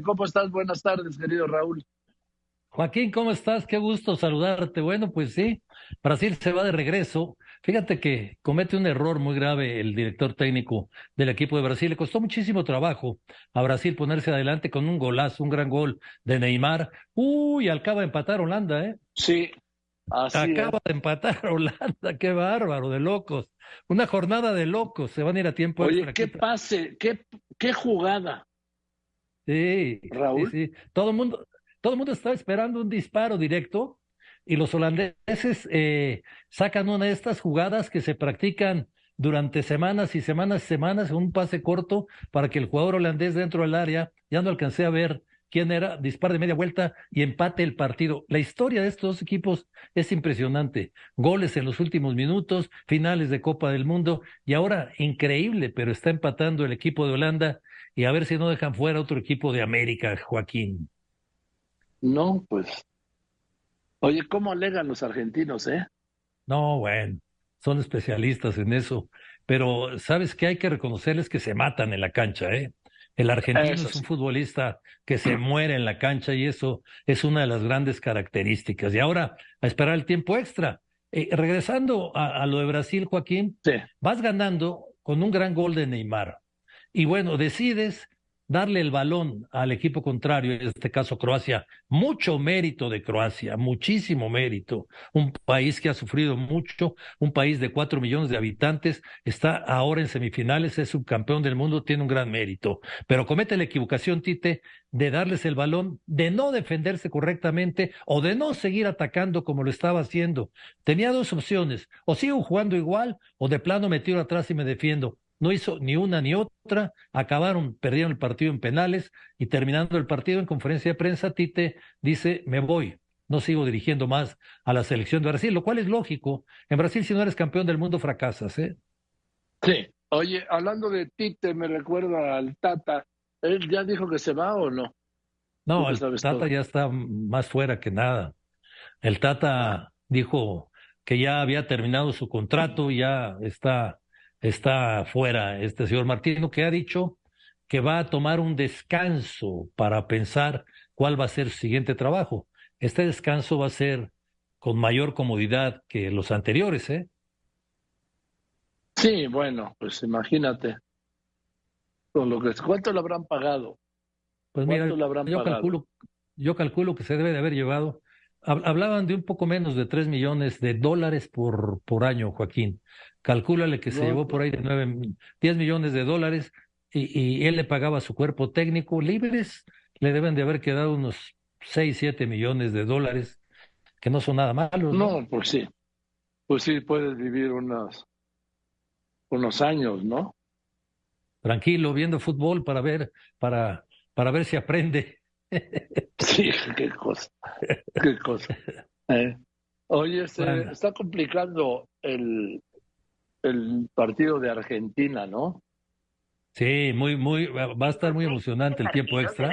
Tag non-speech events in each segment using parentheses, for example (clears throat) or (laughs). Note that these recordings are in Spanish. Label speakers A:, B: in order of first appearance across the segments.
A: ¿cómo estás? Buenas tardes, querido Raúl.
B: Joaquín, ¿cómo estás? Qué gusto saludarte. Bueno, pues sí, Brasil se va de regreso. Fíjate que comete un error muy grave el director técnico del equipo de Brasil. Le costó muchísimo trabajo a Brasil ponerse adelante con un golazo, un gran gol de Neymar. Uy, acaba de empatar Holanda, ¿eh?
A: Sí, así
B: Acaba de empatar (laughs) Holanda, qué bárbaro, de locos. Una jornada de locos, se van a ir a tiempo.
A: Oye, qué pase, qué, qué jugada.
B: Sí,
A: Raúl.
B: sí, sí. Todo el mundo, todo el mundo estaba esperando un disparo directo y los holandeses eh, sacan una de estas jugadas que se practican durante semanas y semanas y semanas, un pase corto para que el jugador holandés dentro del área, ya no alcancé a ver quién era, disparo de media vuelta y empate el partido. La historia de estos dos equipos es impresionante. Goles en los últimos minutos, finales de Copa del Mundo y ahora increíble, pero está empatando el equipo de Holanda y a ver si no dejan fuera otro equipo de América, Joaquín.
A: No, pues. Oye, ¿cómo alegan los argentinos, eh?
B: No, bueno, son especialistas en eso. Pero sabes que hay que reconocerles que se matan en la cancha, ¿eh? El argentino es un futbolista que se muere en la cancha y eso es una de las grandes características. Y ahora, a esperar el tiempo extra. Eh, regresando a, a, lo de Brasil, Joaquín,
A: sí.
B: vas ganando con un gran gol de Neymar. Y bueno, decides darle el balón al equipo contrario, en este caso Croacia, mucho mérito de Croacia, muchísimo mérito. Un país que ha sufrido mucho, un país de cuatro millones de habitantes, está ahora en semifinales, es subcampeón del mundo, tiene un gran mérito. Pero comete la equivocación, Tite, de darles el balón, de no defenderse correctamente o de no seguir atacando como lo estaba haciendo. Tenía dos opciones, o sigo jugando igual o de plano me tiro atrás y me defiendo no hizo ni una ni otra, acabaron, perdieron el partido en penales y terminando el partido en conferencia de prensa, Tite dice, me voy, no sigo dirigiendo más a la selección de Brasil, lo cual es lógico. En Brasil, si no eres campeón del mundo, fracasas, ¿eh?
A: Sí. Oye, hablando de Tite, me recuerda al Tata. ¿Él ya dijo que se va o no?
B: No, el Tata todo? ya está más fuera que nada. El Tata dijo que ya había terminado su contrato, ya está está fuera este señor Martino, que ha dicho que va a tomar un descanso para pensar cuál va a ser su siguiente trabajo. Este descanso va a ser con mayor comodidad que los anteriores, ¿eh?
A: Sí, bueno, pues imagínate. Con lo que cuánto le habrán pagado.
B: Pues mira, yo
A: pagado?
B: calculo, yo calculo que se debe de haber llevado. Hablaban de un poco menos de tres millones de dólares por, por año, Joaquín. Calcúlale que se llevó por ahí de nueve, diez millones de dólares y, y, él le pagaba a su cuerpo técnico. Libres le deben de haber quedado unos seis, siete millones de dólares, que no son nada malos.
A: No, no pues sí. Pues sí, puedes vivir unos, unos años, ¿no?
B: Tranquilo, viendo fútbol para ver, para, para ver si aprende. (laughs)
A: Sí, qué cosa, qué cosa. (laughs) ¿Eh? Oye, se bueno. está complicando el, el partido de Argentina, ¿no?
B: Sí, muy, muy, va a estar muy emocionante el tiempo extra.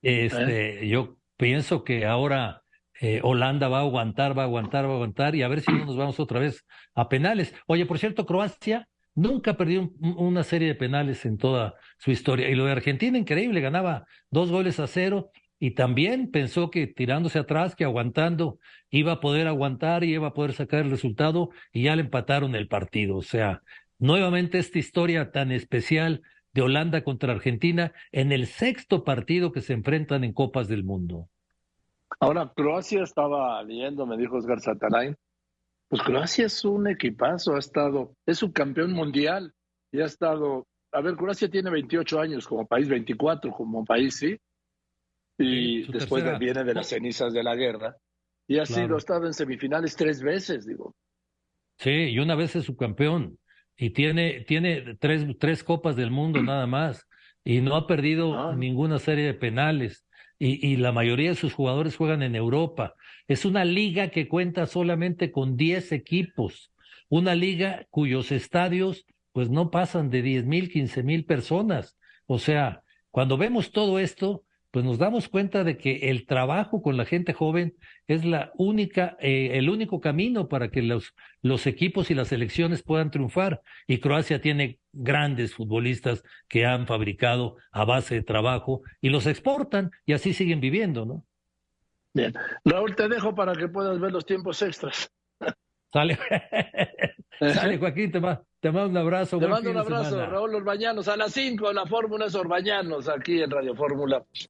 B: Este, ¿Eh? yo pienso que ahora eh, Holanda va a aguantar, va a aguantar, va a aguantar y a ver si no nos vamos otra vez a penales. Oye, por cierto, Croacia nunca perdió un, una serie de penales en toda su historia. Y lo de Argentina, increíble, ganaba dos goles a cero y también pensó que tirándose atrás, que aguantando, iba a poder aguantar y iba a poder sacar el resultado y ya le empataron el partido. O sea, nuevamente esta historia tan especial de Holanda contra Argentina en el sexto partido que se enfrentan en Copas del Mundo.
A: Ahora, Croacia estaba leyendo, me dijo Oscar Satarain, pues Croacia es un equipazo, ha estado, es un campeón mundial y ha estado, a ver, Croacia tiene 28 años como país, 24 como país, sí, y después
B: tercera.
A: viene de las cenizas de la guerra y ha
B: Claro.
A: sido, ha estado en semifinales tres veces, digo.
B: Sí, y una vez es subcampeón y tiene, tiene tres, tres copas del mundo (clears throat) nada más y no ha perdido
A: Ah.
B: ninguna serie de penales y, y la mayoría de sus jugadores juegan en Europa. Es una liga que cuenta solamente con 10 equipos, una liga cuyos estadios pues no pasan de diez mil, quince mil personas. O sea, cuando vemos todo esto, pues nos damos cuenta de que el trabajo con la gente joven es la única, eh, el único camino para que los, los equipos y las selecciones puedan triunfar. Y Croacia tiene grandes futbolistas que han fabricado a base de trabajo y los exportan y así siguen viviendo, ¿no?
A: Bien. Raúl, te dejo para que puedas ver los tiempos extras. (laughs)
B: Sale, Sale Joaquín, te, te mando un abrazo.
A: Te mando un abrazo, Raúl Orbañanos, a las 5 la Fórmula es Orbañanos, aquí en Radio Fórmula.